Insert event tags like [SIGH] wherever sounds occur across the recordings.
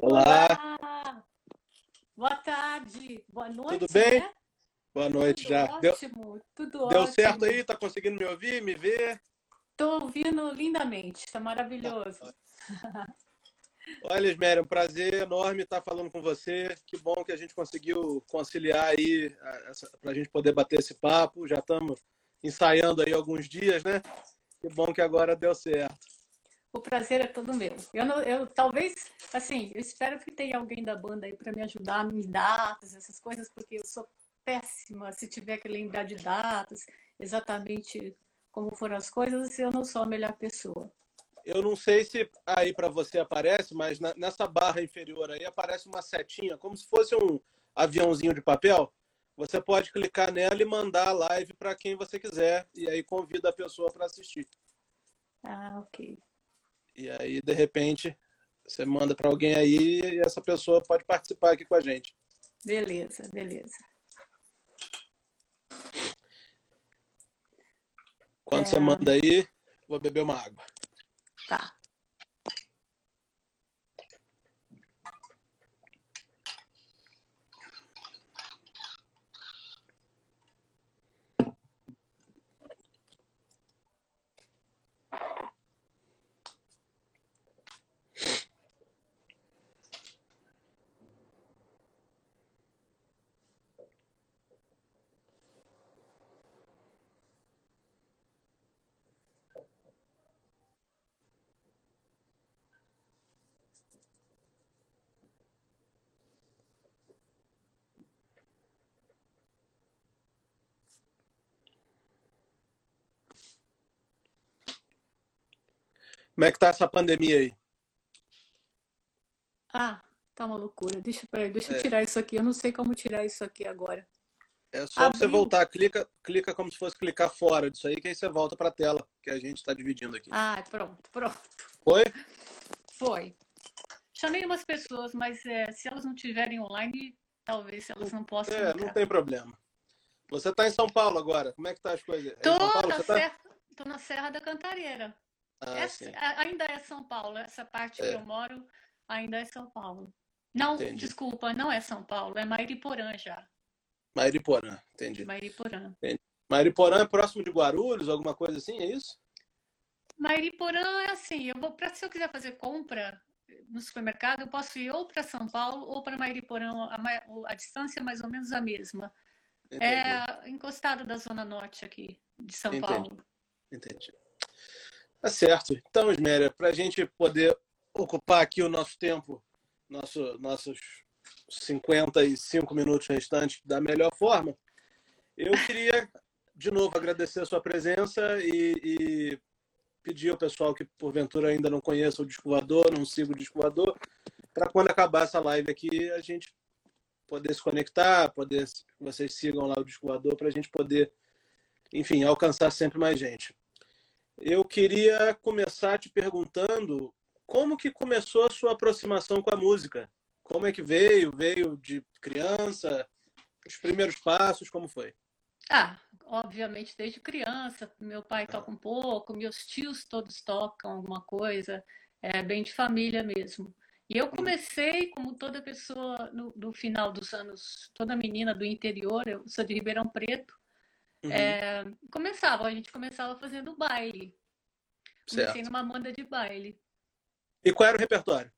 Olá, Olá! Boa tarde, boa tudo noite, bem? né? Boa noite Tudo já. Deu, ótimo, tudo deu certo ótimo. aí? Tá conseguindo me ouvir, me ver? Estou ouvindo lindamente, está maravilhoso. [LAUGHS] Olha, Esméria, um prazer enorme estar falando com você. Que bom que a gente conseguiu conciliar aí para a gente poder bater esse papo. Já estamos ensaiando aí alguns dias, né? Que bom que agora deu certo. O prazer é todo meu. Eu, não, eu talvez, assim, eu espero que tenha alguém da banda aí para me ajudar em datas, essas coisas, porque eu sou péssima se tiver que lembrar de datas, exatamente como foram as coisas, eu não sou a melhor pessoa. Eu não sei se aí para você aparece, mas na- nessa barra inferior aí aparece uma setinha, como se fosse um aviãozinho de papel. Você pode clicar nela e mandar a live para quem você quiser, e aí convida a pessoa para assistir. Ah, ok. E aí, de repente, você manda para alguém aí e essa pessoa pode participar aqui com a gente. Beleza, beleza. Quando você É, manda aí, vou beber uma água. tá. Como é que tá essa pandemia aí? Ah, tá uma loucura. Deixa, peraí, deixa eu É, tirar isso aqui. Eu não sei como tirar isso aqui agora. é só você voltar, clica, clica como se fosse clicar fora disso aí, que aí você volta para a tela que a gente está dividindo aqui. Ah, pronto, pronto. Foi? Foi. Chamei umas pessoas, mas é, se elas não estiverem online, talvez elas não possam É, não entrar. tem problema. Você está em São Paulo agora. Como é que tá as coisas? É Tô Paulo na tá? Tô na Serra da Cantareira. Ah, Essa, ainda é São Paulo. Essa parte que eu É, moro ainda é São Paulo. Não, entendi. desculpa, não é São Paulo, é Mairiporã já. Mariporã, entendi. Mairiporã. entendi. Mariporã é próximo de Guarulhos, alguma coisa assim, é isso? Mairiporã é assim, eu vou para se eu quiser fazer compra no supermercado, eu posso ir ou para São Paulo ou para Mairiporã, a, a distância é mais ou menos a mesma. Entendi, É encostado da zona norte aqui de São entendi, Paulo. entendi. Tá certo. Então, Isméria, para a gente poder ocupar aqui o nosso tempo, nosso, nossos 55 minutos restantes da melhor forma, eu queria, de novo, agradecer a sua presença e, e pedir ao pessoal que, porventura, ainda não conheça o Disco Voador, não siga o Disco Voador, para quando acabar essa live aqui, a gente poder se conectar, poder vocês sigam lá o Disco Voador, para a gente poder, enfim, alcançar sempre mais gente. Eu queria começar te perguntando como que começou a sua aproximação com a música? Como é que veio? Veio de criança? Os primeiros passos, como foi? Ah, obviamente desde criança, meu pai Ah, toca um pouco, meus tios todos tocam alguma coisa, é bem de família mesmo. E eu hum, comecei, como toda pessoa no, no final dos anos, toda menina do interior, eu sou de Ribeirão Preto, uhum, é, começava, a gente começava fazendo baile. Comecei certo. numa banda de baile. E qual era o repertório?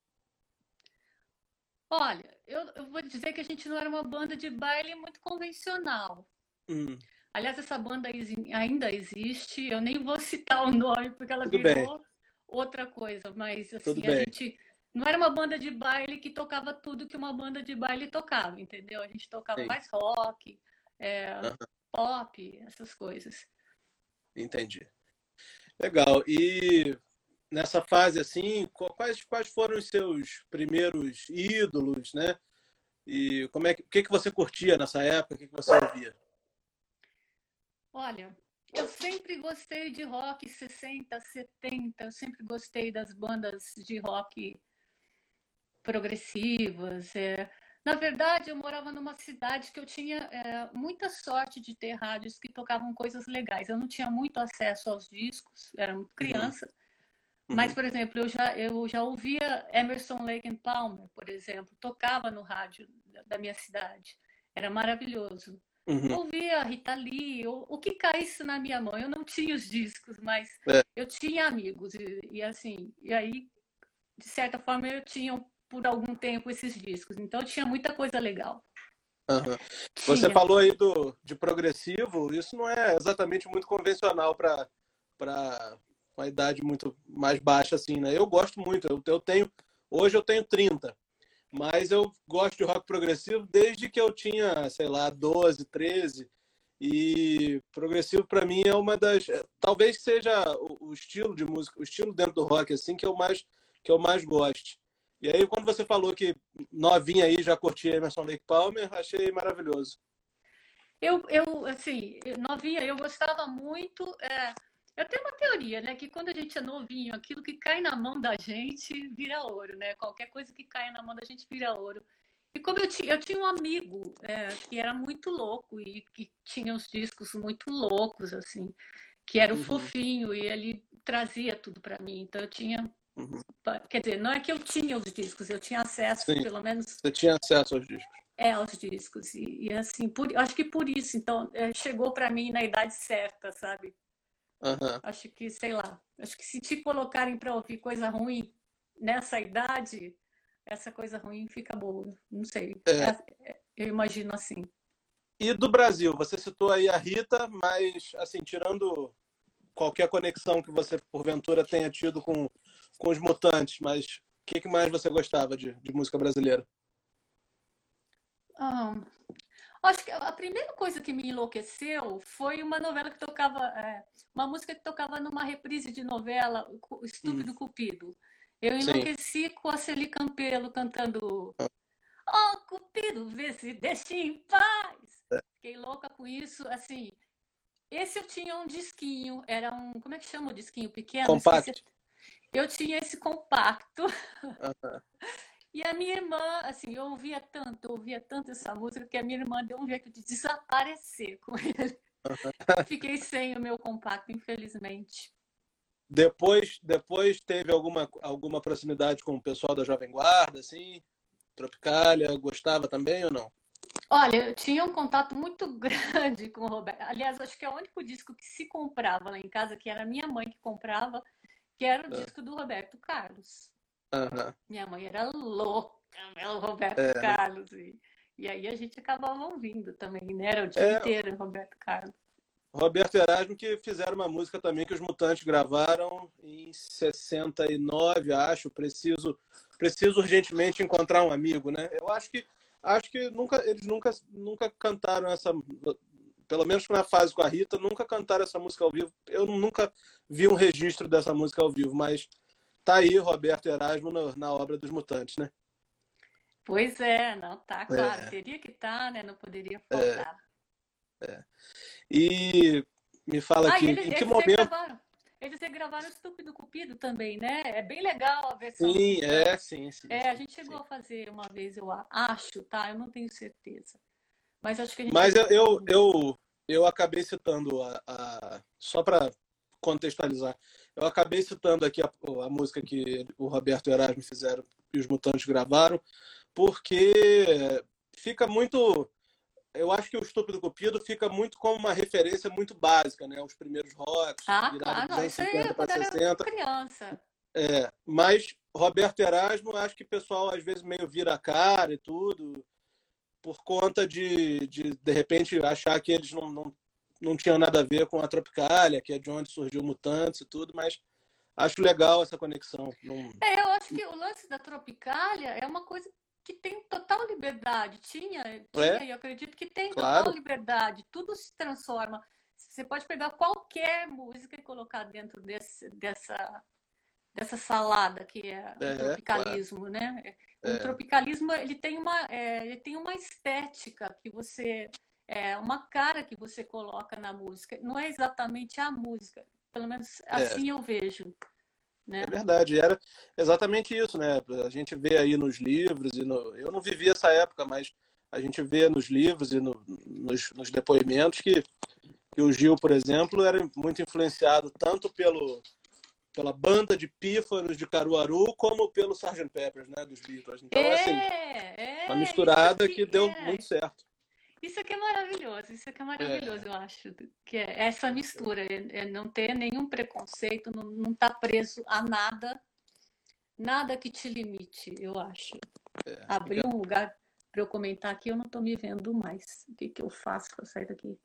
Olha, eu, eu vou dizer que a gente não era uma banda de baile muito convencional. Hum, Aliás, essa banda ainda existe, eu nem vou citar o nome porque ela tudo bem, virou outra coisa, mas tudo assim, a bem. gente não era uma banda de baile que tocava tudo que uma banda de baile tocava, entendeu? A gente tocava Sim. mais rock, é, pop, essas coisas. entendi. Legal. E nessa fase assim, qu- quais, quais foram os seus primeiros ídolos, né? E como é que, o que que você curtia nessa época? O que que você ouvia? Olha, eu sempre gostei de rock 60, 70, eu sempre gostei das bandas de rock progressivas. é. Na verdade, eu morava numa cidade que eu tinha é, muita sorte de ter rádios que tocavam coisas legais. Eu não tinha muito acesso aos discos, era muito Uhum, criança, Mas, por exemplo, eu já, eu já ouvia Emerson Lake and Palmer, por exemplo, tocava no rádio da minha cidade. Era maravilhoso. Uhum. Ouvia Rita Lee, o, o que caísse na minha mão. Eu não tinha os discos, mas é. eu tinha amigos. E, e, assim, e aí, de certa forma, eu tinha por algum tempo esses discos. Então, tinha muita coisa legal. Uhum. Você falou aí do, de progressivo, isso não é exatamente muito convencional para uma idade muito mais baixa assim, né? Eu gosto muito, eu, eu tenho hoje eu tenho 30, mas eu gosto de rock progressivo desde que eu tinha, sei lá, 12, 13. E progressivo para mim é uma das, talvez seja o, o, estilo de música, o estilo dentro do rock assim que eu mais que eu mais gosto. E aí quando você falou que novinha aí já curtia Emerson Lake Palmer, achei maravilhoso. Eu, eu assim, novinha, eu gostava muito. É eu tenho uma teoria, né? Que quando a gente é novinho, aquilo que cai na mão da gente vira ouro, né? Qualquer coisa que cai na mão da gente vira ouro. E como eu tinha, eu tinha um amigo é, que era muito louco e que tinha uns discos muito loucos, assim, que era o uhum. fofinho e ele trazia tudo para mim. Então eu tinha. Uhum. Quer dizer, não é que eu tinha os discos, eu tinha acesso, Sim. pelo menos. Você tinha acesso aos discos. É, aos discos. E, e assim, por, acho que por isso, então, é, chegou para mim na idade certa, sabe? Uhum. Acho que, sei lá, acho que se te colocarem para ouvir coisa ruim nessa idade, essa coisa ruim fica boa. Não sei. É. é. Eu imagino assim. E do Brasil, você citou aí a Rita, mas assim, tirando qualquer conexão que você porventura tenha tido com, com os mutantes, mas o que, que mais você gostava de, de música brasileira? Ah, Acho que a primeira coisa que me enlouqueceu foi uma novela que tocava, é, uma música que tocava numa reprise de novela, Estúpido hum. Cupido. Eu enlouqueci Sim. com a Celi Campelo cantando Oh, Cupido, vê se deixa em paz. É. Fiquei louca com isso, assim. Esse eu tinha um disquinho, era um, como é que chama o disquinho pequeno? Compacto. Eu tinha esse compacto. Uhum. [LAUGHS] E a minha irmã, assim, eu ouvia tanto, eu ouvia tanto essa música que a minha irmã deu um jeito de desaparecer com ele. [LAUGHS] Fiquei sem o meu compacto, infelizmente. Depois, depois teve alguma, alguma proximidade com o pessoal da Jovem Guarda, assim? Tropicália, gostava também ou não? Olha, eu tinha um contato muito [LAUGHS] grande com o Roberto. Aliás, acho que é o único disco que se comprava lá em casa, que era minha mãe que comprava, que era o é. disco do Roberto Carlos. Uhum. Minha mãe era louca pelo Roberto é. Carlos. E, e aí a gente acabava ouvindo também, né? Era o dia é. inteiro Roberto Carlos. Roberto Erasmo que fizeram uma música também que os Mutantes gravaram em 69, acho. Preciso, preciso urgentemente encontrar um amigo, né? Eu acho que acho que nunca eles nunca nunca cantaram essa pelo menos na fase com a Rita, nunca cantaram essa música ao vivo. Eu nunca vi um registro dessa música ao vivo, mas tá aí Roberto Erasmo na, na obra dos Mutantes, né? Pois é, não tá, claro. É. Teria que estar, tá, né? Não poderia faltar. É. é. E me fala ah, aqui, eles, em que momento. Gravaram, eles gravaram Estúpido Cupido também, né? É bem legal a versão. Sim, é, sim, sim. É, a gente chegou sim. a fazer uma vez, eu acho, tá? Eu não tenho certeza. Mas acho que a gente. Mas eu, eu, eu, eu acabei citando a, a só para contextualizar. Eu acabei citando aqui a, a, música que o Roberto e o Erasmo fizeram e os Mutantes gravaram, porque fica muito. Eu acho que o Estúpido Cupido fica muito como uma referência muito básica, né? Os primeiros rocks, ah, claro, dos anos 50 para 60. Criança. É, mas Roberto Erasmo, acho que o pessoal às vezes meio vira a cara e tudo, por conta de, de, de repente, achar que eles não, não não tinha nada a ver com a Tropicália, que é de onde surgiu Mutantes e tudo, mas acho legal essa conexão. Não... É, eu acho que o lance da Tropicália é uma coisa que tem total liberdade. Tinha, tinha é? eu acredito que tem claro. total liberdade. Tudo se transforma. Você pode pegar qualquer música e colocar dentro desse, dessa, dessa salada que é, é o tropicalismo, claro. né? O é. tropicalismo ele tem uma, é, ele tem uma estética que você é uma cara que você coloca na música. Não é exatamente a música, pelo menos é. assim é. eu vejo. Né? É verdade, era exatamente isso, né? A gente vê aí nos livros e no... eu não vivi essa época, mas a gente vê nos livros e no, nos, nos, depoimentos que, que o Gil, por exemplo, era muito influenciado tanto pelo pela banda de pífaros de Caruaru, como pelo Sgt. Peppers, né, dos Beatles. Então, é, assim, é, uma misturada que, que, deu é. muito certo. Isso aqui é maravilhoso, isso aqui é maravilhoso, é. eu acho, que é essa mistura, é, é não ter nenhum preconceito, não estar tá preso a nada, nada que te limite, eu acho. É, Abrir um lugar para eu comentar aqui, eu não estou me vendo mais. O que, que eu faço para sair daqui?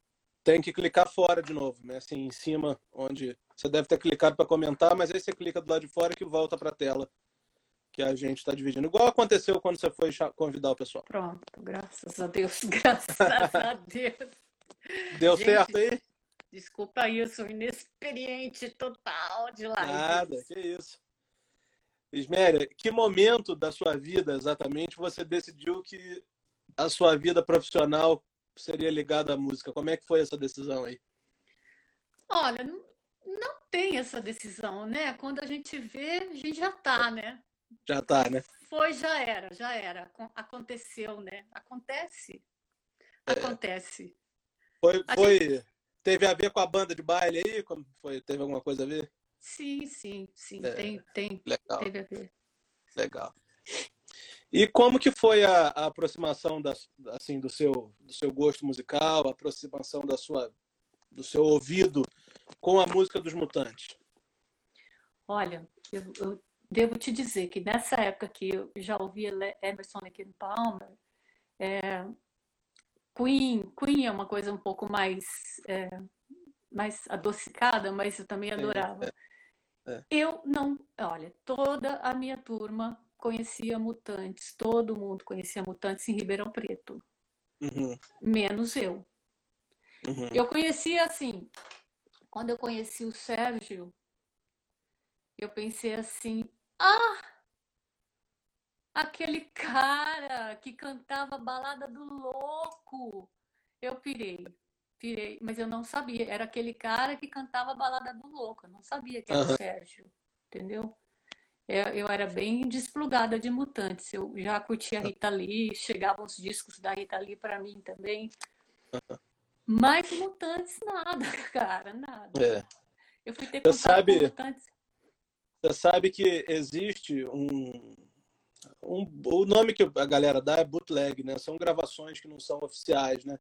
Tem que clicar fora de novo, né? Assim, em cima, onde você deve ter clicado para comentar, mas aí você clica do lado de fora que volta para a tela que a gente está dividindo. Igual aconteceu quando você foi convidar o pessoal. Pronto, graças a Deus, [LAUGHS] graças a Deus. Deu gente, certo aí? Desculpa aí, eu sou inexperiente total de live. Nada, que isso. Isméria, que momento da sua vida exatamente você decidiu que a sua vida profissional seria ligada à música? Como é que foi essa decisão aí? Olha, não, não tem essa decisão, né? Quando a gente vê, a gente já tá, né? Já tá, né? Foi, já era, já era. Aconteceu, né? Acontece. É. Acontece. Foi, foi. Gente... Teve a ver com a banda de baile aí? Como foi? Teve alguma coisa a ver? Sim, sim, sim. É. Tem, tem. Legal. Teve a ver. Legal. E como que foi a, a aproximação da, assim, do, seu, do seu gosto musical, a aproximação da sua, do seu ouvido com a música dos Mutantes? Olha, eu, eu devo te dizer que nessa época que eu já ouvia Emerson Lake Palmer, é, Queen, Queen é uma coisa um pouco mais é, mais adocicada, mas eu também adorava. É, é. Eu não, olha, toda a minha turma conhecia Mutantes, todo mundo conhecia Mutantes em Ribeirão Preto, uhum. menos eu. Uhum. Eu conhecia assim, quando eu conheci o Sérgio, eu pensei assim, ah! Aquele cara que cantava Balada do Louco. Eu pirei, pirei, mas eu não sabia. Era aquele cara que cantava Balada do Louco. Eu não sabia que era uhum. o Sérgio, entendeu? Eu, eu, era bem desplugada de mutantes. Eu já curtia a Rita Lee, chegavam os discos da Rita Lee para mim também. Mas mutantes, nada, [LAUGHS] cara, nada. É. Eu fui ter contato sabe... com mutantes. Você sabe que existe um, um, O nome que a galera dá é bootleg, né? São gravações que não são oficiais, né?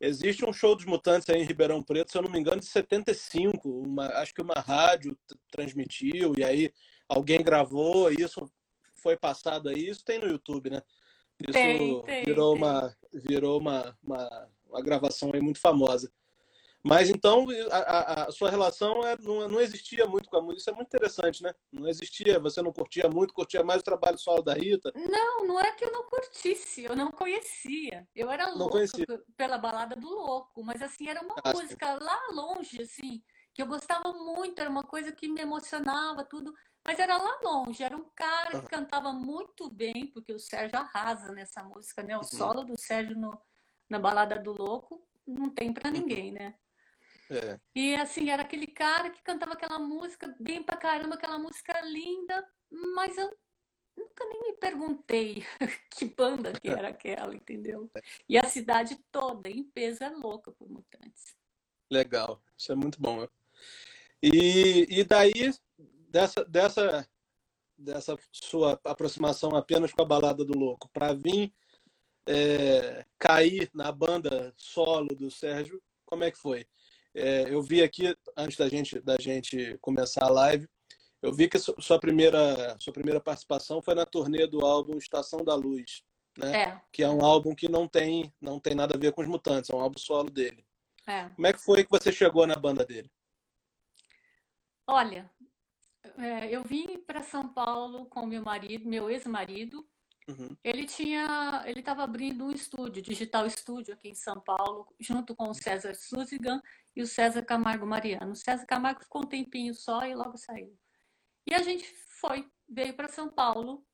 Existe um show dos Mutantes aí em Ribeirão Preto, se eu não me engano, de 75. Uma, acho que uma rádio transmitiu, e aí alguém gravou, isso foi passado aí. Isso tem no YouTube, né? Isso tem, tem, virou, tem. Uma, virou uma, uma, uma gravação aí muito famosa. Mas então a, a, sua relação é, não, não existia muito com a música. Isso é muito interessante, né? Não existia, você não curtia muito, curtia mais o trabalho solo da Rita. Não, não é que eu não curtisse, eu não conhecia. Eu era louca pela balada do louco, mas assim, era uma ah, música sim. lá longe, assim, que eu gostava muito, era uma coisa que me emocionava, tudo. Mas era lá longe, era um cara que cantava muito bem, porque o Sérgio arrasa nessa música, né? O uhum. solo do Sérgio no, na balada do louco não tem para uhum. ninguém, né? É. E assim, era aquele cara que cantava aquela música bem pra caramba, aquela música linda, mas eu nunca nem me perguntei [LAUGHS] que banda que era aquela, entendeu? [LAUGHS] E a cidade toda, em peso, é louca por Mutantes. Legal, isso é muito bom. E, e daí, dessa, dessa, dessa sua aproximação apenas com a balada do louco, para vir é, cair na banda solo do Sérgio, como é que foi? É, eu vi aqui, antes da gente, da gente começar a live, eu vi que sua primeira, sua primeira participação foi na turnê do álbum Estação da Luz, né? É. Que é um álbum que não tem, não tem nada a ver com os Mutantes, é um álbum solo dele. É. Como é que foi que você chegou na banda dele? Olha, é, eu vim para São Paulo com meu marido, meu ex-marido, Uhum. Ele tinha, ele estava abrindo um estúdio, digital estúdio aqui em São Paulo, junto com o César Suzigan e o César Camargo Mariano. O César Camargo ficou um tempinho só e logo saiu. E a gente foi, veio para São Paulo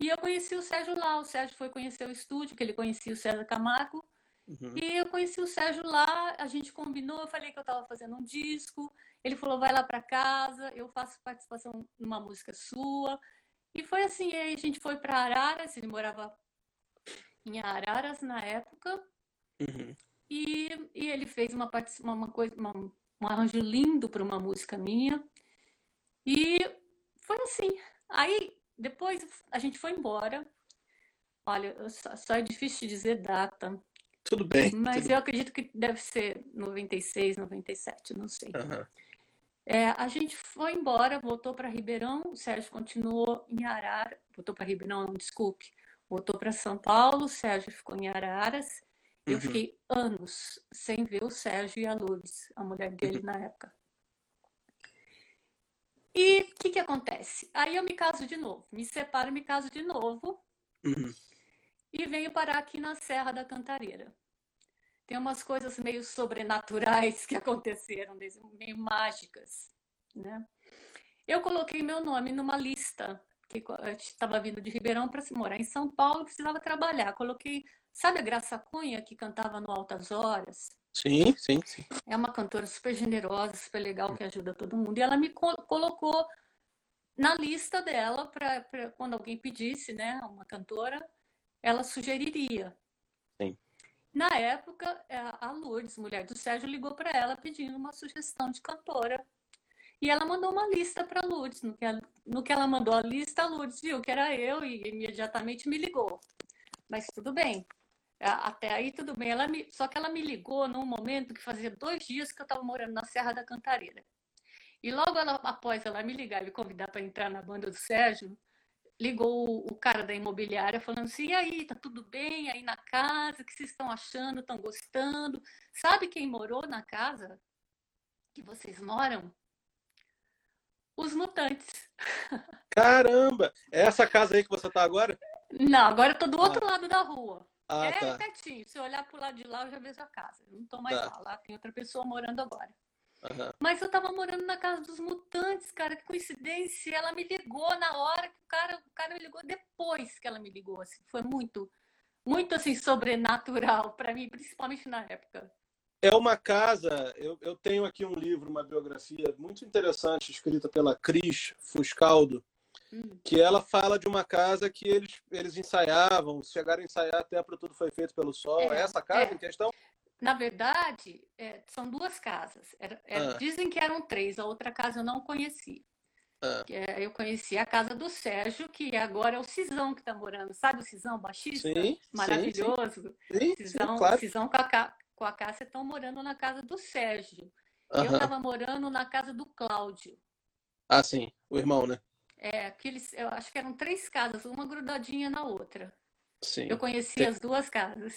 e eu conheci o Sérgio lá. O Sérgio foi conhecer o estúdio, que ele conhecia o César Camargo. Uhum. E eu conheci o Sérgio lá, a gente combinou, eu falei que eu estava fazendo um disco. Ele falou: vai lá para casa, eu faço participação numa música sua. E foi assim, aí a gente foi para Araras, ele morava em Araras na época. Uhum. E, e ele fez uma, uma, uma coisa, uma, um arranjo lindo para uma música minha. E foi assim. Aí, depois a gente foi embora. Olha, só é difícil dizer data. Tudo bem. Mas tudo eu acredito que deve ser 96, 97, não sei. Aham. É, a gente foi embora, voltou para Ribeirão, o Sérgio continuou em Araras, voltou para Ribeirão, não, desculpe, voltou para São Paulo, o Sérgio ficou em Araras. Eu Uhum. fiquei anos sem ver o Sérgio e a Lourdes, a mulher dele Uhum. na época. E o que que acontece? Aí eu me caso de novo, me separo, me caso de novo Uhum. E venho parar aqui na Serra da Cantareira. Tem umas coisas meio sobrenaturais que [LAUGHS] aconteceram, meio mágicas, né? Eu coloquei meu nome numa lista, que estava vindo de Ribeirão para morar em São Paulo, precisava trabalhar. Coloquei, sabe a Graça Cunha que cantava no Altas Horas? Sim, sim, sim. É uma cantora super generosa, super legal, que ajuda todo mundo. E ela me co- colocou na lista dela para quando alguém pedisse, né, uma cantora, ela sugeriria. Sim. Na época, é, a Lourdes, mulher do Sérgio, ligou para ela pedindo uma sugestão de cantora. E ela mandou uma lista para Lourdes. No que, ela, no que ela mandou a lista, a Lourdes viu que era eu e imediatamente me ligou. Mas tudo bem. A- Até aí tudo bem. Ela me- só que ela me ligou num momento que fazia dois dias que eu estava morando na Serra da Cantareira. E logo ela- após ela me ligar e me convidar para entrar na banda do Sérgio, ligou o, cara da imobiliária falando assim: e aí, tá tudo bem aí na casa? O que vocês estão achando? Estão gostando? Sabe quem morou na casa que vocês moram? Os mutantes. [LAUGHS] Caramba! É essa casa aí que você tá agora? Não, agora eu tô do outro lado da rua. Ah, é tá. pertinho. Se eu olhar pro lado de lá, eu já vejo a casa. Eu não tô mais Tá. lá. Lá tem outra pessoa morando agora. Aham. Mas eu tava morando na casa dos mutantes, cara, que coincidência. Ela me ligou na hora que o cara, cara me ligou depois que ela me ligou, assim. Foi muito, muito assim sobrenatural para mim, principalmente na época. É uma casa. Eu, eu tenho aqui um livro, uma biografia muito interessante, escrita pela Cris Fuscaldo, Hum. que ela fala de uma casa que eles, eles ensaiavam, chegaram a ensaiar até para Tudo Foi Feito pelo Sol. É, É, essa casa é. em questão? Na verdade, é, são duas casas. Era- era- Ah. Dizem que eram três, a outra casa eu não conheci. Ah. É, eu conheci a casa do Sérgio, que agora é o Cisão que está morando. Sabe o Cisão, baixista? Sim, sim, Maravilhoso. sim, sim, Cisão, claro. Cisão com a, com a Cássia estão morando na casa do Sérgio. Eu Aham. estava morando na casa do Cláudio. Ah, sim, o irmão, né? É, aqueles, eu acho que eram três casas, uma grudadinha na outra. Sim. Eu conheci as duas casas.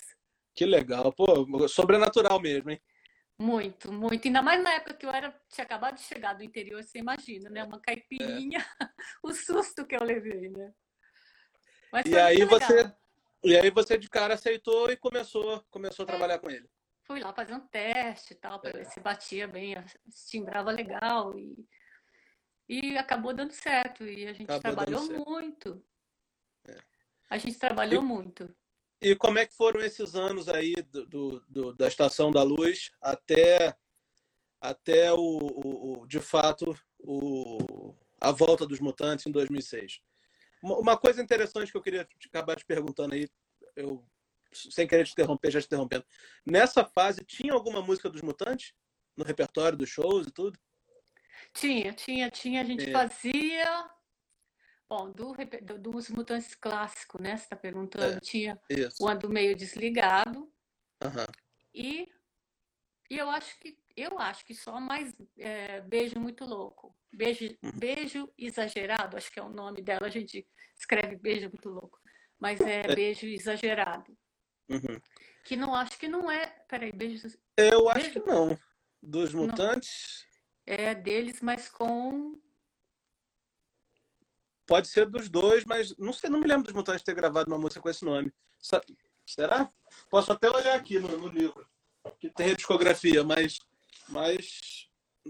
Que legal. Pô, sobrenatural mesmo, hein? Muito, muito. Ainda mais na época que eu era, tinha acabado de chegar do interior, você imagina, né? Uma caipirinha, [LAUGHS] o susto que eu levei, né? Mas E aí muito você-. E aí você de cara aceitou e começou, começou a trabalhar com ele. Fui lá fazer um teste e tal, para ver se batia bem, se timbrava legal e, e acabou dando certo. E a gente Acabou trabalhou certo. É. muito. A gente trabalhou muito. E como é que foram esses anos aí do, do- do- da Estação da Luz até, até o, o- de fato, o, a volta dos Mutantes em 2006? Uma, uma coisa interessante que eu queria te- acabar te perguntando aí, eu sem querer te interromper, já te interrompendo. Nessa fase, tinha alguma música dos Mutantes no repertório dos shows e tudo? Tinha, tinha, tinha. A gente É. fazia. Bom, do, do- dos Mutantes clássico, né? Você está perguntando? É. Tinha Isso. o Ando Meio Desligado. Aham. E, e eu acho que eu acho que só mais é, beijo muito louco. Beijo, Uhum. beijo exagerado, acho que é o nome dela. A gente escreve beijo muito louco, mas é É. beijo exagerado. Uhum. Que não acho que não é. Peraí, beijo Eu acho Beijo. que não. Dos Não. Mutantes, é deles, mas com. Pode ser dos dois, mas não sei, não me lembro dos Mutantes ter gravado uma música com esse nome. Será? Posso até olhar aqui no, no livro, que tem a discografia, mas, mas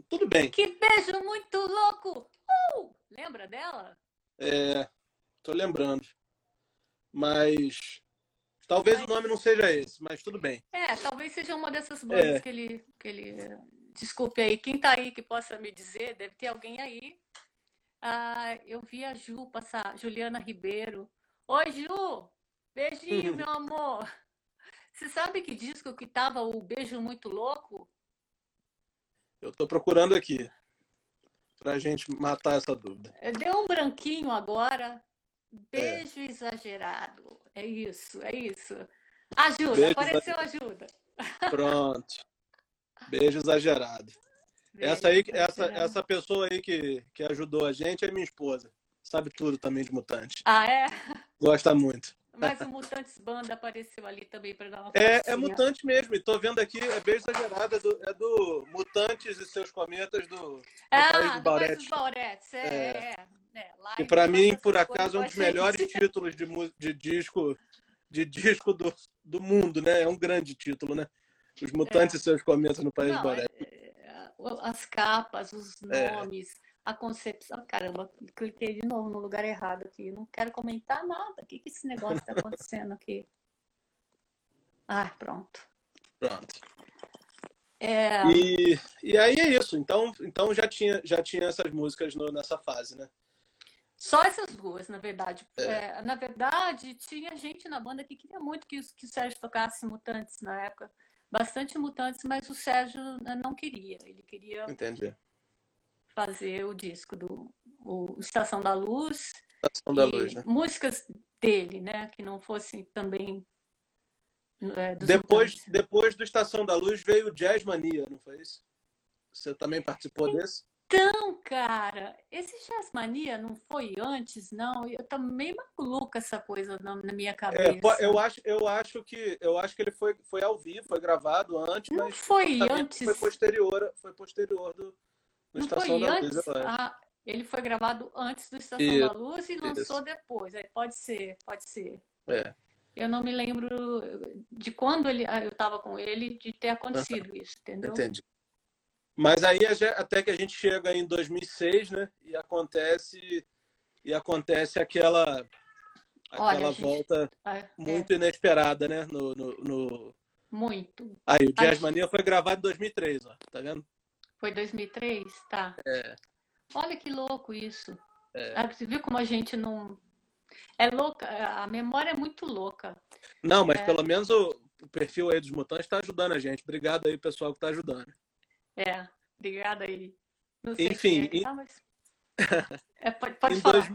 tudo bem. Que beijo muito louco! Uh! Lembra dela? É, tô lembrando. Mas talvez o Mas- nome não seja esse, mas tudo bem. É, talvez seja uma dessas bandas É. que ele, que ele. Desculpe aí, quem tá aí que possa me dizer, deve ter alguém aí. Ah, eu vi a Ju passar, Juliana Ribeiro. Oi, Ju! Beijinho, meu [LAUGHS] amor! Você sabe que disco que tava o Beijo Muito Louco? Eu tô procurando aqui. para a gente matar essa dúvida. Deu um branquinho agora. Beijo é. exagerado. É isso, é isso. Ajuda, Beijo apareceu ajuda. [LAUGHS] Pronto. Beijo exagerado. Essa, aí, essa, essa pessoa aí que, que ajudou a gente é minha esposa. Sabe tudo também de mutante. Ah, é? Gosta muito. Mas o Mutantes Banda apareceu ali também para dar uma É, é Mutante mesmo. E tô vendo aqui, é bem exagerado, é do, é do Mutantes e seus cometas do, ah, do País do Bauretes. Bauretes. É, é. é. é e para mim, por acaso, é um dos melhores [LAUGHS] títulos de, de disco de disco do, do mundo, né? É um grande título, né? Os Mutantes é. e seus cometas no País do Bauretes. É, é, as capas, os nomes a concepção. Caramba, cliquei de novo no lugar errado aqui. Não quero comentar nada. O que, que esse negócio está acontecendo aqui? [LAUGHS] Ah, pronto. Pronto. É... E, e aí é isso. Então, então já, tinha, já tinha essas músicas no, nessa fase, né? Só essas duas, na verdade. É. É, na verdade, tinha gente na banda que queria muito que, que o Sérgio tocasse Mutantes na época. Bastante Mutantes, mas o Sérgio não queria. Ele queria Entendi fazer o disco do o Estação da Luz. Estação da Luz, né? Músicas dele, né? Que não fossem também. É, depois, depois do Estação da Luz veio o Jazz Mania, não foi isso? Você também participou então, desse? Então, cara, esse Jazz Mania não foi antes, não. Eu tô meio maluca essa coisa na, minha é, cabeça. É, eu acho, eu acho que eu acho que ele foi, foi ao vivo, foi gravado antes, não mas foi antes. Foi posterior, foi posterior do, não Estação foi antes? Luz, ah, ele foi gravado antes do Estação da Luz e lançou isso. depois. Pode ser, pode ser. É. Eu não me lembro de quando ele, ah, eu estava com ele de ter acontecido isso, entendeu? Entendi. Mas aí até que a gente chega em 2006, né? E acontece e acontece aquela aquela Olha, volta ah, é. muito inesperada, né? No, no, no... Muito. Aí o Jazz Mania foi gravado em 2003, ó. Tá vendo? Foi 2003? Tá. É. Olha que louco isso. É. Ah, você viu como a gente não. É louca, a memória é muito louca. Não, mas é... pelo menos o, o, perfil aí dos mutantes está ajudando a gente. Obrigado aí, pessoal, que está ajudando. É, obrigada aí. Enfim. Em... Tá, mas... [LAUGHS] é, pode, pode em. Dois,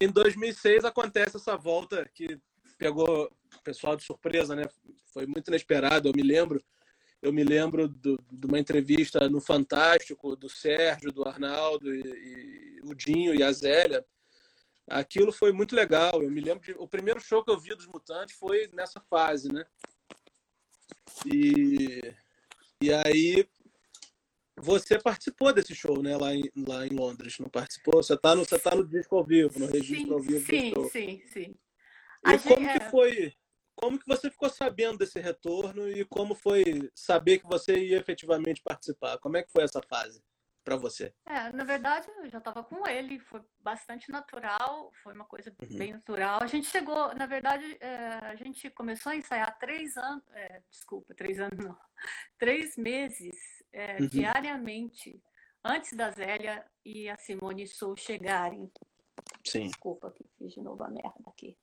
em 2006 acontece essa volta que pegou o pessoal de surpresa, né? Foi muito inesperado, eu me lembro eu me lembro do, de uma entrevista no Fantástico do Sérgio, do Arnaldo, e, e, o Dinho e a Zélia. Aquilo foi muito legal. Eu me lembro que o primeiro show que eu vi dos Mutantes foi nessa fase, né? E, e aí você participou desse show, né? Lá em, lá em Londres, não participou? Você está no, você tá no disco ao vivo, no registro sim, ao vivo. Sim, sim, sim. E a como gente, que é foi? Como que você ficou sabendo desse retorno e como foi saber que você ia efetivamente participar? Como é que foi essa fase para você? É, na verdade, eu já estava com ele, foi bastante natural, foi uma coisa uhum. bem natural. A gente chegou, na verdade, é, a gente começou a ensaiar três anos, é, desculpa, três anos não, [LAUGHS] três meses é, uhum. diariamente antes da Zélia e a Simone Sou chegarem. Sim. Desculpa que fiz de novo a merda aqui.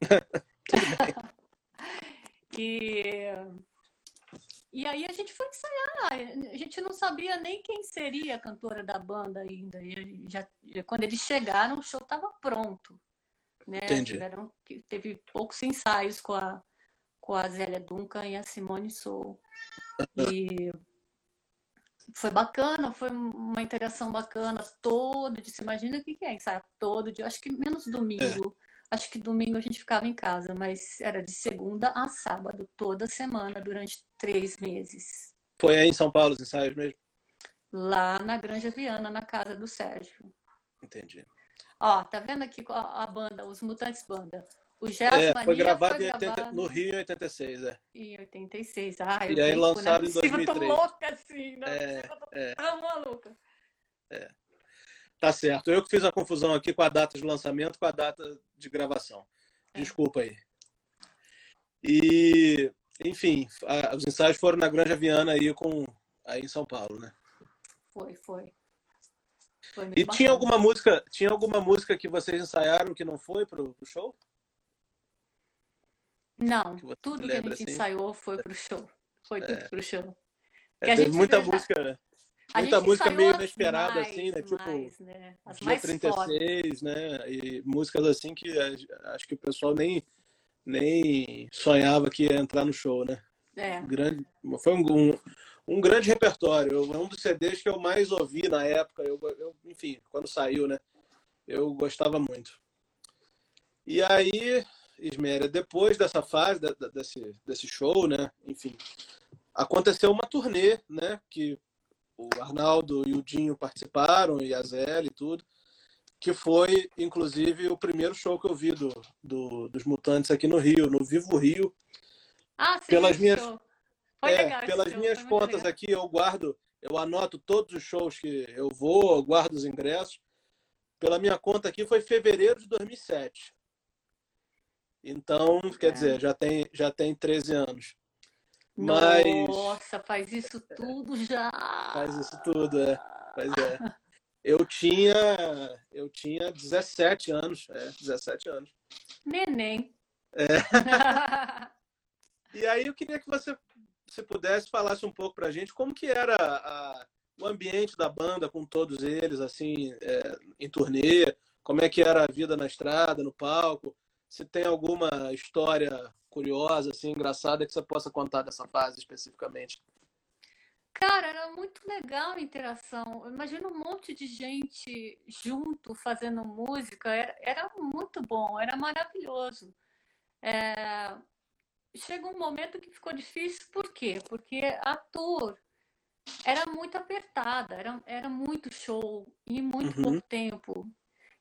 [LAUGHS] Tudo bem. [LAUGHS] E, e aí a gente foi ensaiar. A gente não sabia nem quem seria a cantora da banda ainda. E já, quando eles chegaram, o show estava pronto. Né? Entendi. Tiveram, teve poucos ensaios com a, com a Zélia Duncan e a Simone Sou. E foi bacana, foi uma interação bacana todo dia. Você imagina o que é ensaiar todo dia? Acho que menos domingo. É. Acho que domingo a gente ficava em casa, mas era de segunda a sábado, toda semana, durante três meses. Foi aí em São Paulo os ensaios mesmo? Lá na Granja Viana, na casa do Sérgio. Entendi. Ó, tá vendo aqui a, a banda, os Mutantes Banda? O Gerson é, foi gravado, foi 80, gravado no Rio em 86, é. Em 86, ah, eu E aí lançado em 2003. Eu tô louca assim, né? É, eu tô é. tão maluca. É. Tá certo. Eu que fiz a confusão aqui com a data de lançamento com a data de gravação. É. Desculpa aí. E, enfim, a, os ensaios foram na Granja Viana aí, com, aí em São Paulo, né? Foi, foi. foi e bacana. tinha alguma música, tinha alguma música que vocês ensaiaram que não foi pro, pro show? Não, que tudo que a gente assim? ensaiou foi pro show. Foi tudo é. pro show. É, teve muita música, muita música meio inesperada, mais, assim, né? Tipo, mais, né? As Dia mais 36, né? E músicas assim que acho que o pessoal nem, nem sonhava que ia entrar no show, né? É. Grande, foi um, um, um grande repertório. É um dos CDs que eu mais ouvi na época. Eu, eu, enfim, quando saiu, né? Eu gostava muito. E aí, Isméria, depois dessa fase, desse, desse show, né? Enfim, aconteceu uma turnê, né? Que o Arnaldo e o Dinho participaram, e a Zé e tudo, que foi, inclusive, o primeiro show que eu vi do, do dos Mutantes aqui no Rio, no Vivo Rio. Ah, sim, pelas minhas, Foi é, legal pelas minhas show, contas aqui, eu guardo, eu anoto todos os shows que eu vou, guardo os ingressos. Pela minha conta aqui, foi fevereiro de 2007. Então, quer é. dizer, já tem, já tem 13 anos. Mas... Nossa, faz isso tudo já. Faz isso tudo, é. Pois é. Eu tinha, eu tinha 17 anos, é, 17 anos. Neném. É. [LAUGHS] e aí eu queria que você, se pudesse, falasse um pouco pra gente como que era a, o ambiente da banda com todos eles, assim, é, em turnê, como é que era a vida na estrada, no palco, se tem alguma história curiosa, assim, engraçada que você possa contar dessa fase especificamente. Cara, era muito legal a interação. Imagina um monte de gente junto fazendo música. Era, era muito bom, era maravilhoso. É... Chegou um momento que ficou difícil, por quê? Porque a tour era muito apertada, era, era muito show em muito uhum. pouco tempo.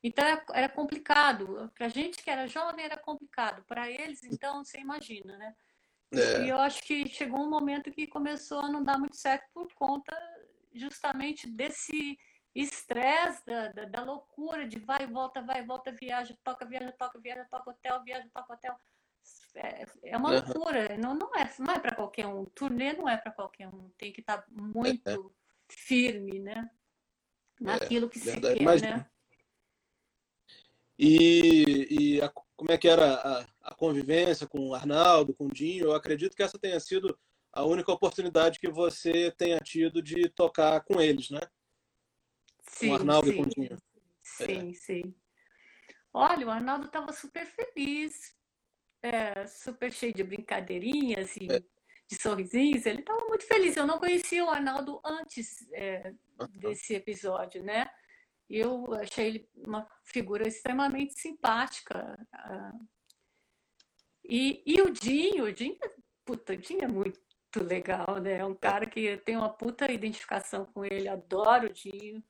Então era, complicado. Para gente que era jovem era complicado. Para eles, então, você imagina, né? É. E eu acho que chegou um momento que começou a não dar muito certo por conta justamente desse estresse, da, da, da, loucura de vai e volta, vai e volta, viaja, toca, viaja, toca, viaja, toca hotel, viaja, toca hotel. É, é uma uhum. loucura, não, não é, não é para qualquer um. Turnê não é para qualquer um, tem que estar tá muito é. firme, né? É, Naquilo que se quer, Mas, né? E, e a, como é que era a, a, convivência com o Arnaldo, com o Dinho? Eu acredito que essa tenha sido a única oportunidade que você tenha tido de tocar com eles, né? Sim, com o Arnaldo sim. e com o Dinho. Sim, é. sim. Olha, o Arnaldo estava super feliz, é, super cheio de brincadeirinhas e é. de sorrisinhos. Ele estava muito feliz. Eu não conhecia o Arnaldo antes é, desse episódio, né? Eu achei ele uma figura extremamente simpática. Ah. E, e o Dinho, o Dinho, puta, o Dinho é muito legal, né? É um cara que tem uma puta identificação com ele, adoro o Dinho.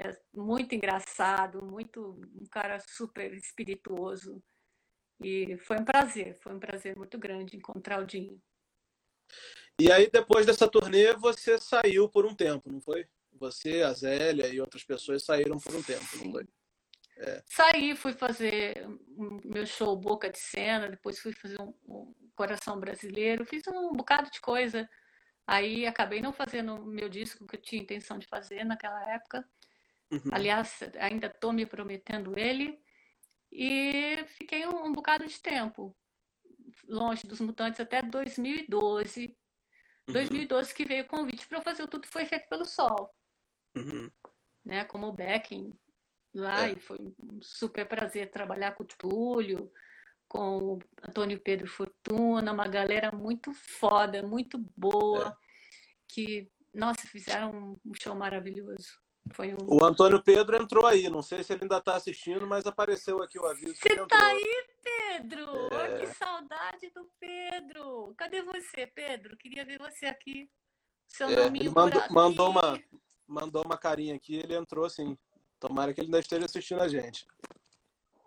É muito engraçado, muito um cara super espirituoso. E foi um prazer, foi um prazer muito grande encontrar o Dinho. E aí, depois dessa turnê, você saiu por um tempo, não foi? Você, a Zélia e outras pessoas saíram por um tempo, não foi? É. Saí, fui fazer meu show Boca de Cena, depois fui fazer um, um, Coração Brasileiro, fiz um bocado de coisa. Aí acabei não fazendo o meu disco que eu tinha intenção de fazer naquela época. Uhum. Aliás, ainda estou me prometendo ele. E fiquei um, um bocado de tempo longe dos Mutantes até 2012. Uhum. 2012 que veio o convite para fazer o Tudo Foi Feito pelo Sol. Uhum. Né, como backing lá, é. e foi um super prazer trabalhar com o Túlio, com o Antônio Pedro Fortuna, uma galera muito foda, muito boa, é. que, nossa, fizeram um show maravilhoso. Foi um... O Antônio Pedro entrou aí, não sei se ele ainda está assistindo, mas apareceu aqui o aviso. Você tá aí, Pedro? É... Que saudade do Pedro! Cadê você, Pedro? Queria ver você aqui. Seu é, nome mandou, mandou uma mandou uma carinha aqui, ele entrou assim. Tomara que ele ainda esteja assistindo a gente.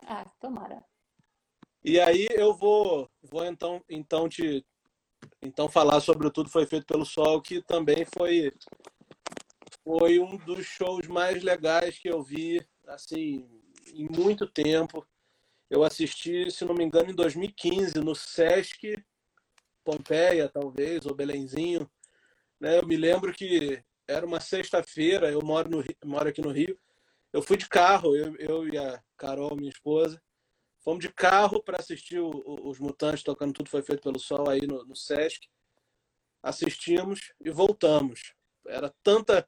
Ah, tomara. E aí eu vou, vou então, então te então falar sobre o Tudo Foi Feito pelo Sol, que também foi foi um dos shows mais legais que eu vi, assim, em muito tempo. Eu assisti, se não me engano, em 2015, no Sesc Pompeia, talvez, ou Belenzinho. Né? Eu me lembro que era uma sexta-feira, eu moro, no, moro aqui no Rio. Eu fui de carro, eu, eu e a Carol, minha esposa, fomos de carro para assistir o, o, os Mutantes tocando Tudo Foi Feito pelo Sol aí no, no Sesc. Assistimos e voltamos. Era tanta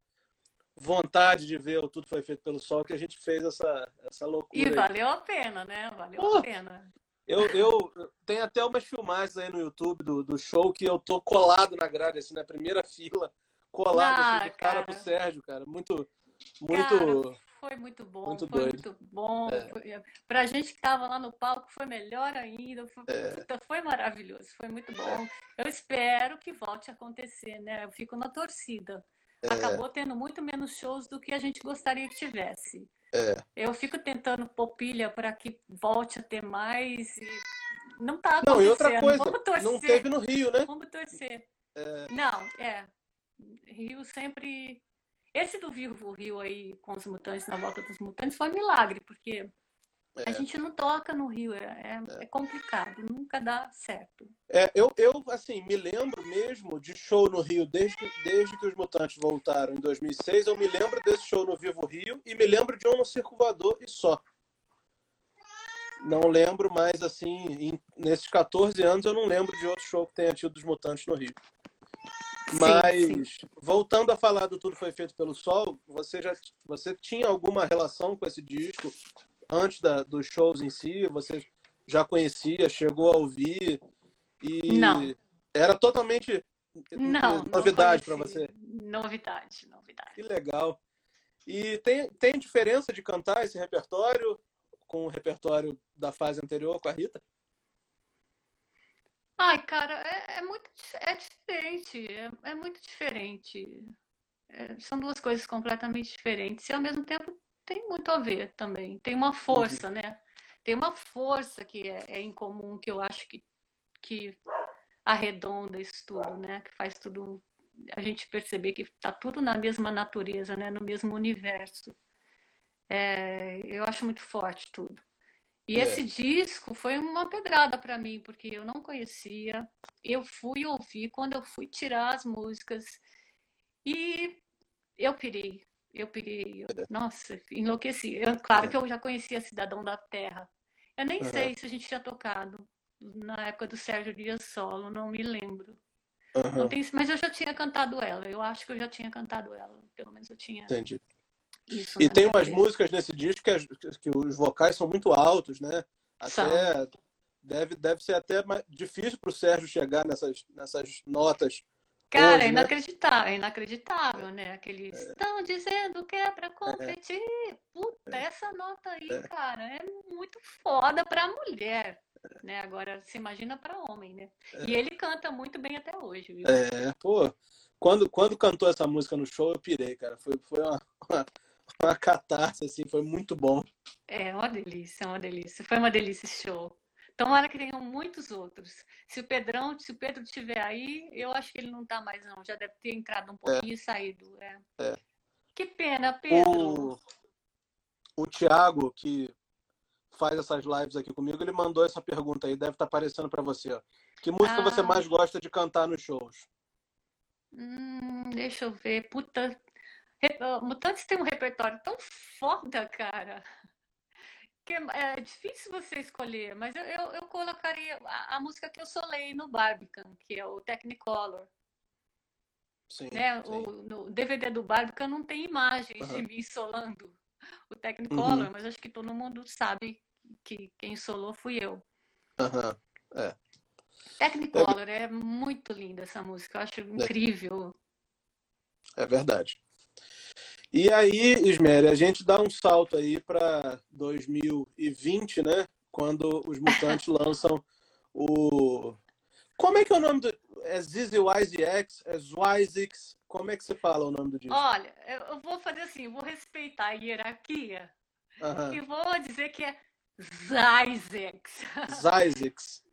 vontade de ver o Tudo Foi Feito pelo Sol que a gente fez essa, essa loucura. E valeu a pena, né? Valeu oh, a pena. Eu, eu tenho até umas filmagens aí no YouTube do, do show que eu tô colado na grade, assim, na primeira fila, colado ah, assim, cara. cara pro Sérgio, cara. Muito, muito. Cara, foi muito bom, muito foi doido. muito bom. É. Foi, pra gente que tava lá no palco, foi melhor ainda. Foi, é. foi maravilhoso, foi muito bom. Eu espero que volte a acontecer, né? Eu fico na torcida. É. Acabou tendo muito menos shows do que a gente gostaria que tivesse. É. Eu fico tentando pôr pilha para que volte a ter mais e não tá acontecendo. Não, e outra coisa, não teve no Rio, né? Vamos torcer. É... Não, é. Rio sempre. Esse do Vivo Rio aí com os mutantes, na volta dos mutantes, foi um milagre, porque é. A gente não toca no Rio, é, é, é, complicado, nunca dá certo. É, eu, eu, assim, me lembro mesmo de show no Rio desde, desde que os Mutantes voltaram em 2006. Eu me lembro desse show no Vivo Rio e me lembro de um no Circo Voador e só. Não lembro mais, assim, em, nesses 14 anos, eu não lembro de outro show que tenha tido dos Mutantes no Rio. Mas, sim, sim. voltando a falar do Tudo Foi Feito pelo Sol, você já você tinha alguma relação com esse disco? antes da, dos shows em si? Você já conhecia, chegou a ouvir? E não. Era totalmente não, novidade para você? Novidade, novidade. Que legal. E tem, tem diferença de cantar esse repertório com o repertório da fase anterior com a Rita? Ai, cara, é, é muito é diferente. É, é muito diferente. É, são duas coisas completamente diferentes e ao mesmo tempo tem muito a ver também. Tem uma força, uhum. né? Tem uma força que é, é incomum, que eu acho que, que arredonda isso tudo, né? Que faz tudo a gente perceber que está tudo na mesma natureza, né? No mesmo universo. É, eu acho muito forte tudo. E é. esse disco foi uma pedrada para mim, porque eu não conhecia. Eu fui ouvir quando eu fui tirar as músicas e eu pirei. Eu pirei, eu, nossa, enlouqueci. Eu, claro que eu já conhecia Cidadão da Terra. Eu nem uhum. sei se a gente tinha tocado na época do Sérgio Dias Solo, não me lembro. Uhum. Não tem, mas eu já tinha cantado ela, eu acho que eu já tinha cantado ela. Pelo menos eu tinha. Entendi. Isso e tem umas músicas nesse disco que, as, que, os vocais são muito altos, né? Até deve, deve ser até mais difícil para o Sérgio chegar nessas, nessas notas Cara, Hoje, é inacreditável, né? é inacreditável, né? Aqueles estão é. dizendo que é pra competir. Puta, é. essa nota aí, é. cara, é muito foda pra mulher. Né? Agora, se imagina para homem, né? É. E ele canta muito bem até hoje, viu? É, pô. Quando, quando cantou essa música no show, eu pirei, cara. Foi, foi uma, [LAUGHS] uma, [LAUGHS] uma catarse, assim, foi muito bom. É, uma delícia, uma delícia. Foi uma delícia esse show. Tomara que tenham muitos outros. Se o Pedrão, se o Pedro estiver aí, eu acho que ele não está mais, não. Já deve ter entrado um pouquinho é. e saído. É. É. Que pena, Pedro. O, o Thiago, que faz essas lives aqui comigo, ele mandou essa pergunta aí, deve estar tá aparecendo para você. Ó. Que música ah. você mais gosta de cantar nos shows? Hum, deixa eu ver. Puta. Mutantes tem um repertório tão foda, cara que é difícil você escolher, mas eu, eu, eu colocaria a, a, música que eu solei no Barbican, que é o Technicolor. Sim, né? sim. O, no DVD do Barbican não tem imagens uhum. de mim solando o Technicolor, uhum. mas acho que todo mundo sabe que quem solou fui eu. Uhum. É. Technicolor, é... é muito linda essa música, eu acho é. incrível. É verdade. E aí, Isméria, a gente dá um salto aí para 2020, né? Quando os mutantes [LAUGHS] lançam o. Como é que é o nome do. É Zizi X? É Zwizix? Como é que você fala o nome do disco? Olha, eu vou fazer assim, vou respeitar a hierarquia e vou dizer que é Zyzex. Zyzex.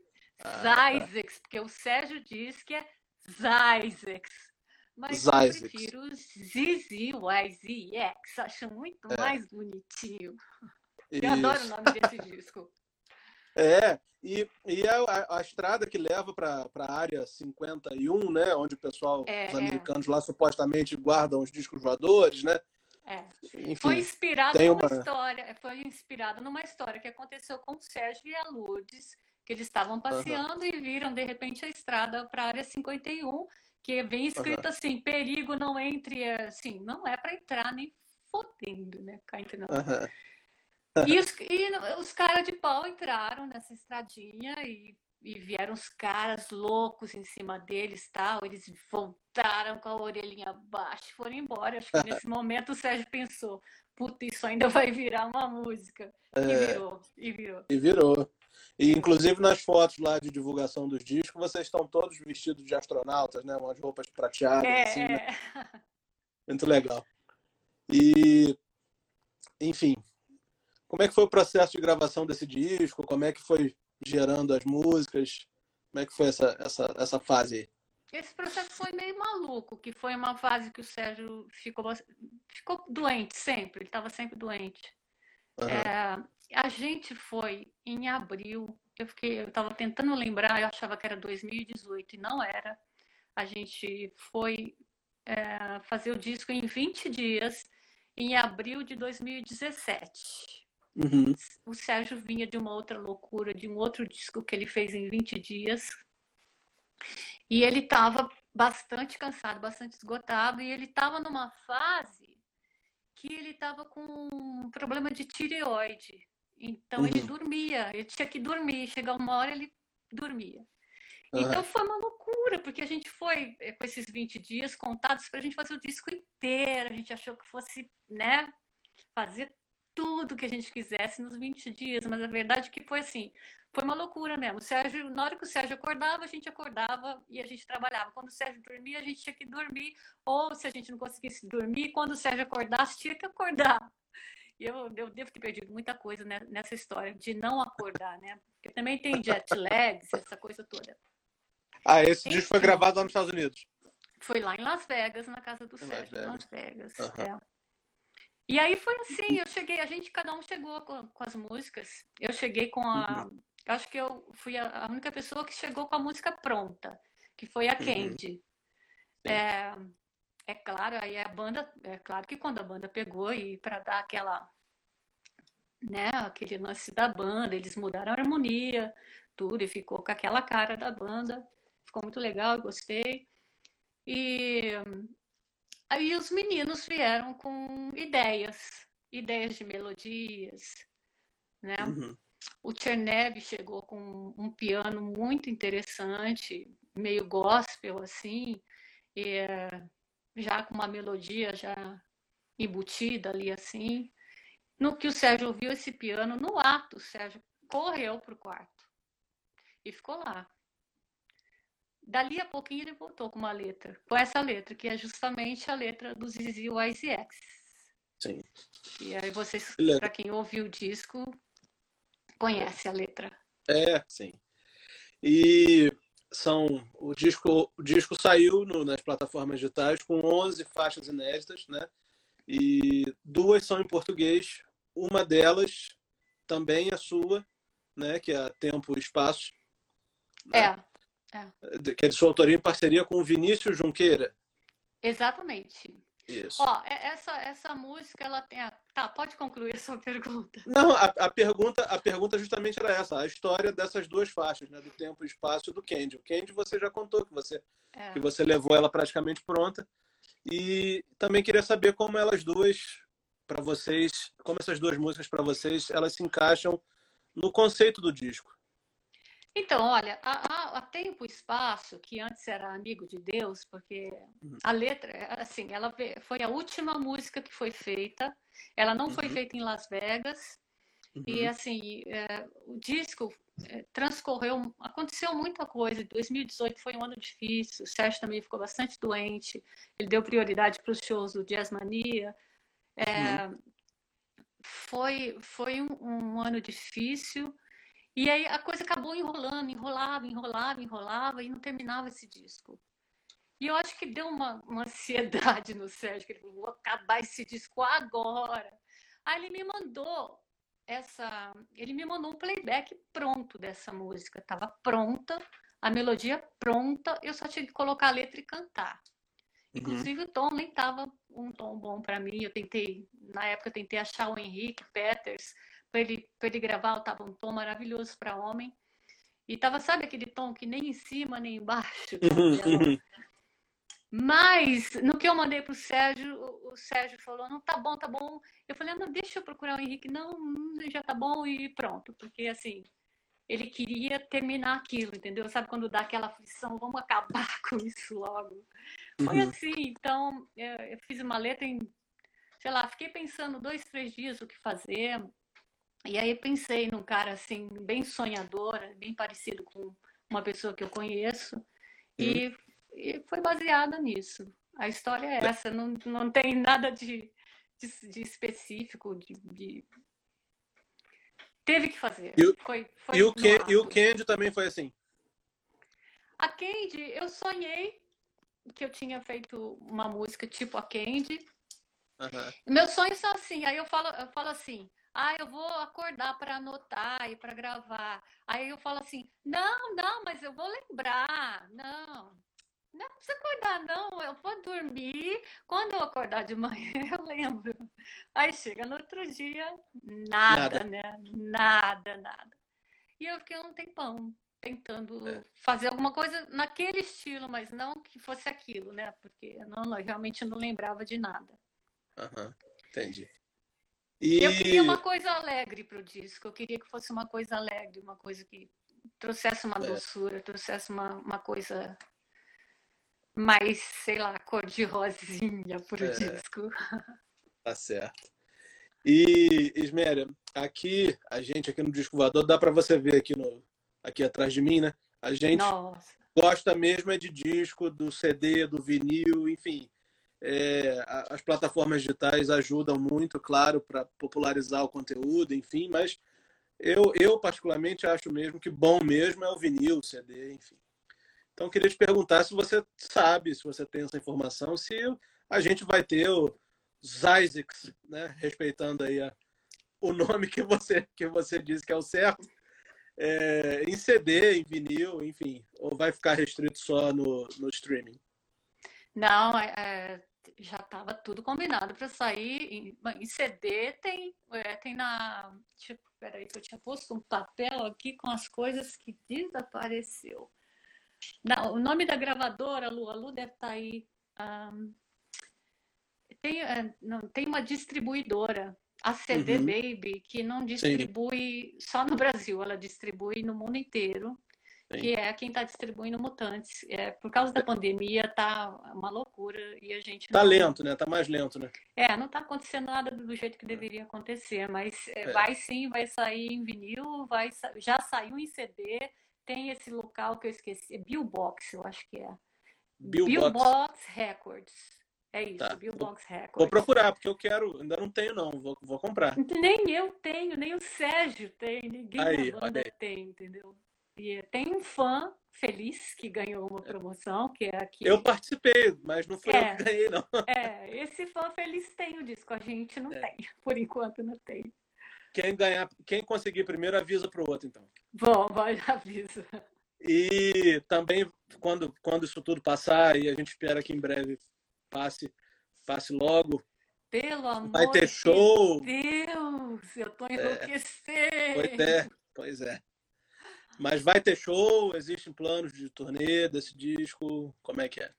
Ah, tá. porque o Sérgio diz que é Zyzex. Mas Zizix. eu prefiro ZZYZX, acho muito é. mais bonitinho. Isso. Eu adoro o nome desse [LAUGHS] disco. É, e, e a, a, estrada que leva para a área 51, né? Onde o pessoal, é, os é. americanos é. lá supostamente guardam os discos voadores, né? É. Enfim, foi inspirado numa uma... história, foi inspirado numa história que aconteceu com o Sérgio e a Lourdes, que eles estavam passeando uhum. e viram de repente a estrada para a área 51 que vem escrito uhum. assim, perigo não entre, assim, não é para entrar nem fodendo, né? Cá entre nós. Uhum. E os, e os caras de pau entraram nessa estradinha e, e vieram os caras loucos em cima deles tal. Eles voltaram com a orelhinha baixa e foram embora. Acho que nesse [LAUGHS] momento o Sérgio pensou: puta, isso ainda vai virar uma música. É, e virou, e virou. E virou. E inclusive nas fotos lá de divulgação dos discos, vocês estão todos vestidos de astronautas, né? Umas roupas prateadas, é, assim, né? É. [LAUGHS] Muito legal. E, enfim, como é que foi o processo de gravação desse disco? Como é que foi gerando as músicas? Como é que foi essa, essa, essa fase aí? Esse processo foi meio maluco, que foi uma fase que o Sérgio ficou, ficou doente sempre, ele estava sempre doente. Uhum. É, a gente foi em abril, eu fiquei, eu estava tentando lembrar, eu achava que era 2018 e não era. A gente foi é, fazer o disco em 20 dias, em abril de 2017. Uhum. O Sérgio vinha de uma outra loucura, de um outro disco que ele fez em 20 dias. E ele estava bastante cansado, bastante esgotado, e ele estava numa fase que ele estava com um problema de tireoide. Então uhum. ele dormia, ele tinha que dormir, chegar uma hora ele dormia. Uhum. Então foi uma loucura, porque a gente foi eh, com esses 20 dias contados para a gente fazer o disco inteiro, a gente achou que fosse, né, fazer tudo que a gente quisesse nos 20 dias, mas a verdade é que foi assim, foi uma loucura mesmo. O Sérgio, na hora que o Sérgio acordava, a gente acordava e a gente trabalhava. Quando o Sérgio dormia, a gente tinha que dormir, ou se a gente não conseguisse dormir, quando o Sérgio acordasse, tinha que acordar. E eu, eu devo ter perdido muita coisa nessa história de não acordar, né? Porque também tem jet lags, essa coisa toda. Ah, esse Enfim, disco foi gravado lá nos Estados Unidos? Foi lá em Las Vegas, na casa do em Sérgio, Las Vegas. Las Vegas uhum. é. E aí foi assim, eu cheguei, a gente, cada um chegou com, com as músicas. Eu cheguei com a. Uhum. Acho que eu fui a, a, única pessoa que chegou com a música pronta, que foi a uhum. Candy. É, é claro, aí a banda, é claro que quando a banda pegou e para dar aquela, né, aquele lance da banda, eles mudaram a harmonia, tudo, e ficou com aquela cara da banda. Ficou muito legal, eu gostei. E aí os meninos vieram com ideias, ideias de melodias, né? Uhum. O Chernev chegou com um piano muito interessante, meio gospel assim, e, já com uma melodia já embutida ali assim. No que o Sérgio ouviu esse piano, no ato, o Sérgio correu para o quarto e ficou lá. Dali a pouquinho ele voltou com uma letra, com essa letra, que é justamente a letra do Zizi YZX. Sim. E aí vocês, para quem ouviu o disco, conhece a letra. É, sim. E são o disco o disco saiu no, nas plataformas digitais com 11 faixas inéditas, né? E duas são em português, uma delas também é sua, né, que é Tempo e Espaço. Né? É. é. Que é de sua autoria em parceria com o Vinícius Junqueira. Exatamente. Isso. Ó, é, essa, essa música, ela tem. A... Tá, pode concluir a sua [LAUGHS] pergunta. Não, a, a, pergunta, a pergunta justamente era essa, a história dessas duas faixas, né? Do tempo e espaço e do Candy. O Candy você já contou que você, é. que você levou ela praticamente pronta. E também queria saber como elas duas, para vocês, como essas duas músicas para vocês, elas se encaixam no conceito do disco. Então, olha, a, a, Tempo e Espaço, que antes era Amigo de Deus, porque uhum. a letra, assim, ela foi a última música que foi feita, ela não uhum. foi feita em Las Vegas, uhum. e assim, é, o disco é, transcorreu, aconteceu muita coisa, 2018 foi um ano difícil, o Sérgio também ficou bastante doente, ele deu prioridade para os shows do Jazz Mania, é, uhum. foi, foi um, um ano difícil, e aí a coisa acabou enrolando, enrolava, enrolava, enrolava e não terminava esse disco. E eu acho que deu uma, uma [LAUGHS] ansiedade no Sérgio, que ele falou, vou acabar esse disco agora. Aí ele me mandou essa, ele me mandou um playback pronto dessa música, estava pronta, a melodia pronta, eu só tinha que colocar a letra e cantar. Uhum. Inclusive uhum. o tom nem estava um tom bom para mim. Eu tentei, na época, eu tentei achar o Henrique Peters para ele, ele gravar, estava um tom maravilhoso para homem. E tava, sabe aquele tom que nem em cima nem embaixo? [LAUGHS] Uhum, uhum. Mas no que eu mandei para o Sérgio, o Sérgio falou: não, tá bom, tá bom. Eu falei: não, deixa eu procurar o Henrique. Não, já tá bom e pronto. Porque assim, ele queria terminar aquilo, entendeu? Sabe quando dá aquela aflição, vamos acabar [LAUGHS] com isso logo. Foi uhum. assim, então eu fiz uma letra em, sei lá, fiquei pensando dois, três dias o que fazer. E aí pensei num cara assim, bem sonhador, bem parecido com uma pessoa que eu conheço. Uhum. E e foi baseada nisso. A história é essa, não, não tem nada de, de, de específico, de, de, Teve que fazer. E, foi, foi e, o, Ken, e o Candy também foi assim? A Candy, eu sonhei que eu tinha feito uma música tipo a Candy. Uhum. Meus sonhos são assim, aí eu falo, eu falo assim, ah, eu vou acordar para anotar e para gravar. Aí eu falo assim, não, não, mas eu vou lembrar. Não, não precisa acordar, não. Eu vou dormir. Quando eu acordar de manhã, [LAUGHS] eu lembro. Aí chega no outro dia, nada, nada. né? Nada, nada. E eu fiquei um tempão tentando é. fazer alguma coisa naquele estilo, mas não que fosse aquilo, né? Porque eu, não, eu realmente não lembrava de nada. Uhum, entendi. E... Eu queria uma coisa alegre para o disco. Eu queria que fosse uma coisa alegre, uma coisa que trouxesse uma é. doçura, trouxesse uma, uma coisa mais, sei lá, cor de rosinha pro é, disco. Tá certo. E, Isméria, aqui, a gente aqui no Disco Voador, dá para você ver aqui, no, aqui atrás de mim, né? A gente Nossa. gosta mesmo é de disco, do CD, do vinil, enfim. É, as plataformas digitais ajudam muito, claro, para popularizar o conteúdo, enfim, mas eu, eu particularmente acho mesmo que bom mesmo é o vinil, o CD, enfim. Então, queria te perguntar se você sabe, se você tem essa informação, se a gente vai ter o Zysix, né? respeitando aí a, o nome que você, que você disse que é o certo, é, em CD, em vinil, enfim, ou vai ficar restrito só no, no streaming? Não, é, é já estava tudo combinado para sair. Em, em, CD tem, é, tem na. Peraí, que eu tinha posto um papel aqui com as coisas que desapareceu. Não, o nome da gravadora, Lu, a Lu deve estar tá aí. Um, tem, é, não, tem uma distribuidora, a CD uhum. Baby, que não distribui Sim. só no Brasil, ela distribui no mundo inteiro. Sim. que é quem está distribuindo Mutantes. É, por causa da pandemia, tá uma loucura e a gente. Tá não... lento, né? Tá mais lento, né? É, não tá acontecendo nada do jeito que deveria acontecer, mas é, é. vai sim, vai sair em vinil, vai já saiu em CD, tem esse local que eu esqueci, Billbox, eu acho que é. Billbox, Records. É isso, tá. Billbox Records. Vou procurar, porque eu quero, ainda não tenho não, vou, vou comprar. Nem eu tenho, nem o Sérgio tem, ninguém aí, da banda tem, entendeu? E tem um fã feliz que ganhou uma promoção, que é aqui. Eu participei, mas não foi é, eu que ganhei, não. É, esse fã feliz tem o disco, a gente não é. tem, [LAUGHS] por enquanto não tem. Quem ganhar, quem conseguir primeiro avisa para o outro, então. Bom, vai avisa. E também quando quando isso tudo passar e a gente espera que em breve passe passe logo. Pelo amor vai ter show. De Deus, eu tô enlouquecendo. É, pois é, pois é. Mas vai ter show, existem planos de turnê desse disco, como é que é?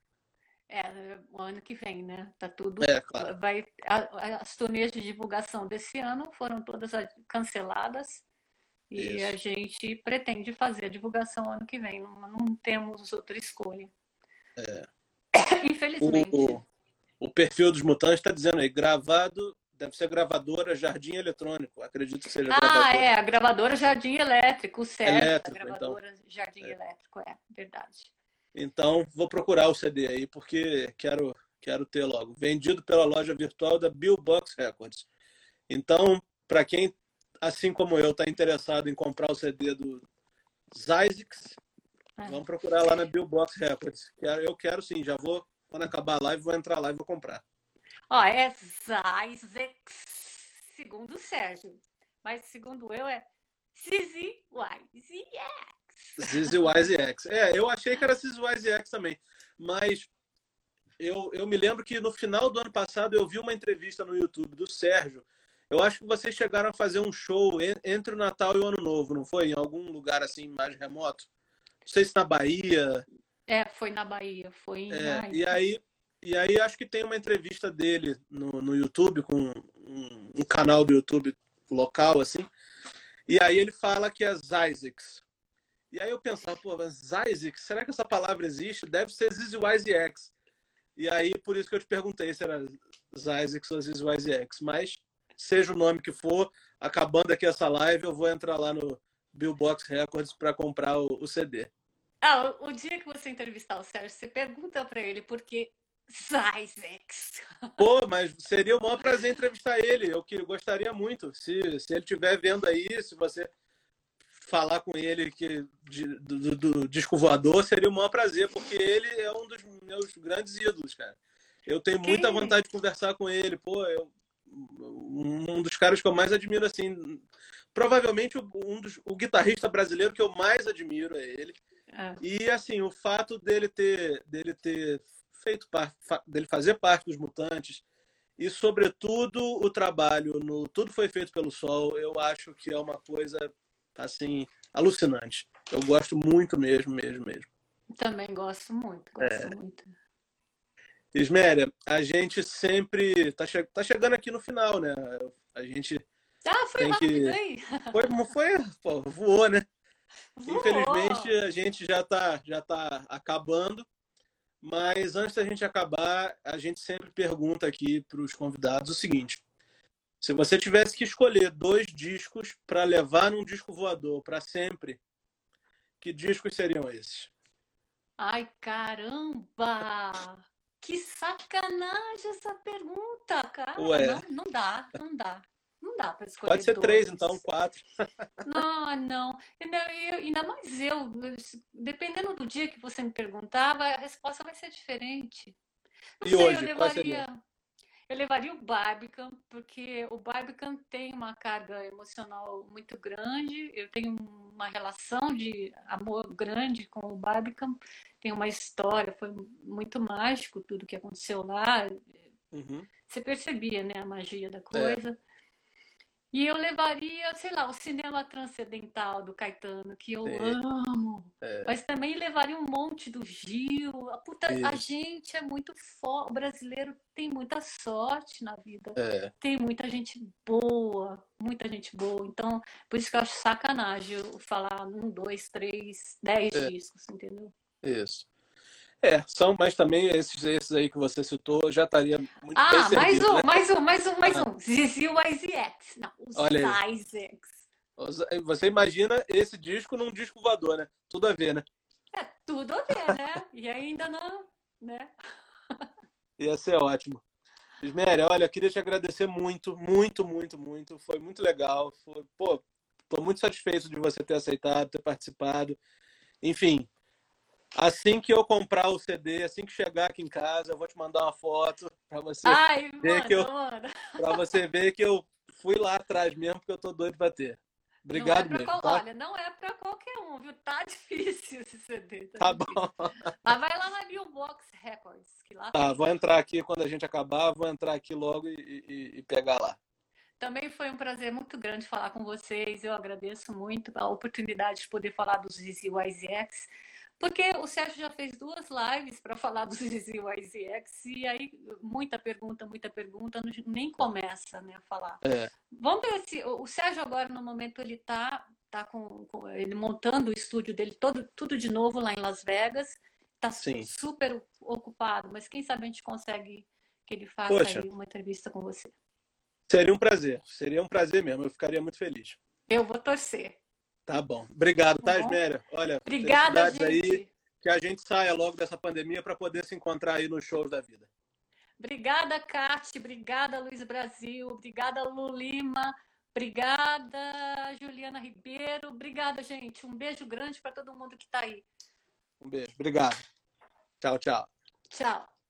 É, o ano que vem, né? Tá tudo. É, claro. vai, as turnês de divulgação desse ano foram todas canceladas. E Isso. a gente pretende fazer a divulgação ano que vem. Não, não temos outra escolha. É. [COUGHS] Infelizmente. O, o, perfil dos mutantes está dizendo aí, gravado, deve ser gravadora Jardim Eletrônico. Acredito que seja ah, gravadora. Ah, é, a gravadora Jardim Elétrico, certo. Elétrico, a então. gravadora então. Jardim é. Elétrico, é, verdade. Então, vou procurar o CD aí, porque quero, quero ter logo. Vendido pela loja virtual da Billbox Records. Então, para quem, assim como eu, está interessado em comprar o CD do Zysix, é. vamos procurar lá na Billbox Records. Eu quero sim, já vou, quando acabar a live, vou entrar lá e vou comprar. Ó, é Zysix, segundo o Sérgio. Mas segundo eu é Wise X. É, eu achei que era Zizi Wise X também. Mas eu, eu me lembro que no final do ano passado eu vi uma entrevista no YouTube do Sérgio. Eu acho que vocês chegaram a fazer um show entre o Natal e o Ano Novo, não foi? Em algum lugar assim mais remoto? Não sei se na Bahia. É, foi na Bahia, foi em É, e aí, e aí acho que tem uma entrevista dele no, no YouTube, com um, um canal do YouTube local, assim. E aí ele fala que é Zysix. E aí eu pensava, pô, mas será que essa palavra existe? Deve ser ZYZX. E aí, por isso que eu te perguntei se era Zysix ou ZYZX. Mas, seja o nome que for, acabando aqui essa live, eu vou entrar lá no Billbox Records para comprar o, o CD. Ah, o, dia que você entrevistar o Sérgio, você pergunta para ele por Zyzex. Pô, mas seria o maior prazer entrevistar ele. Eu que gostaria muito. Se, se ele estiver vendo aí, se você falar com ele que de, do, do, disco voador, seria o maior prazer, porque ele é um dos meus grandes ídolos, cara. Eu tenho muita vontade de conversar com ele. Pô, eu, um dos caras que eu mais admiro, assim, provavelmente um dos, o guitarrista brasileiro que eu mais admiro é ele. Ah, E assim, o fato dele ter, dele ter feito parte, dele fazer parte dos mutantes e sobretudo o trabalho no Tudo foi feito pelo Sol, eu acho que é uma coisa assim alucinante. Eu gosto muito mesmo, mesmo, mesmo. também gosto muito, gosto muito. Isméria, a gente sempre tá, che tá chegando aqui no final, né? A gente Ah, foi tem rápido que aí. foi, foi pô, voou, né? Voou. Infelizmente, a gente já está já tá acabando, mas antes da gente acabar, a gente sempre pergunta aqui para os convidados o seguinte: se você tivesse que escolher dois discos para levar num disco voador para sempre, que discos seriam esses? Ai, caramba! Que sacanagem essa pergunta, cara. Ué. Não, não dá, não dá. Não dá para escolher Pode ser dois. três, então, quatro. [LAUGHS] Não, não. Ainda, eu- ainda mais eu, dependendo do dia que você me perguntava, a resposta vai ser diferente. Não E sei, eu hoje, qual levaria, eu levaria o Barbican, porque o Barbican tem uma carga emocional muito grande. Eu tenho uma relação de amor grande com o Barbican. Tem uma história, foi muito mágico tudo que aconteceu lá. Uhum. Você percebia, né, a magia É. da coisa. E eu levaria, sei lá, o cinema transcendental do Caetano, que eu Sim. amo. É. Mas também levaria um monte do Gil. A, puta, a gente é muito forte. O brasileiro tem muita sorte na vida. É. Tem muita gente boa, muita gente boa. Então, por isso que eu acho sacanagem eu falar um, dois, três, dez É. discos, entendeu? Isso. É, são, mas também esses, esses aí que você citou já estaria muito bem Ah, mais servido, um, né? mais um, mais um, mais Ah. um. Zizi YZX. Não, os Olha aí. Isaacs. Você imagina esse disco num disco voador, né? Tudo a ver, né? É tudo a ver, né? E ainda não, né? Ia ser ótimo. Isméria, olha, queria te agradecer muito, muito, muito, muito. Foi muito legal. Foi, pô, tô muito satisfeito de você ter aceitado, ter participado. Enfim, assim que eu comprar o CD, assim que chegar aqui em casa, eu vou te mandar uma foto para você, Ai, manda, que eu- para você ver que eu fui lá atrás mesmo, porque eu tô doido para ter. Não é Obrigado mesmo, qual- tá? Olha, não é pra qualquer um, viu? Tá [LAUGHS] difícil esse CD. Tá difícil. bom. Mas vai lá na Billbox Records, que lá Tá, tem. vou entrar aqui quando a gente acabar, vou entrar aqui logo e, e- e pegar lá. Também foi um prazer muito grande falar com vocês. Eu agradeço muito a oportunidade de poder falar dos ZZYZX, porque o Sérgio já fez duas lives para falar dos ZZYZX e aí muita pergunta, muita pergunta, nem começa né, a falar. É. Vamos ver se o Sérgio agora no momento ele tá, tá com, com- ele montando o estúdio dele todo, tudo de novo lá em Las Vegas. Tá Sim. super ocupado, mas quem sabe a gente consegue que ele faça Poxa. uma entrevista com você. Seria um prazer, seria um prazer mesmo, eu ficaria muito feliz. Eu vou torcer. Tá bom. Obrigado, tá, Tá bom. Isméria? Olha, Obrigada, gente. aí, que a gente saia logo dessa pandemia para poder se encontrar aí nos shows da vida. Obrigada, Cate. Obrigada, Luiz Brasil. Obrigada, Lu Lima. Obrigada, Juliana Ribeiro. Obrigada, gente. Um beijo grande para todo mundo que está aí. Um beijo. Obrigado. Tchau, tchau. Tchau.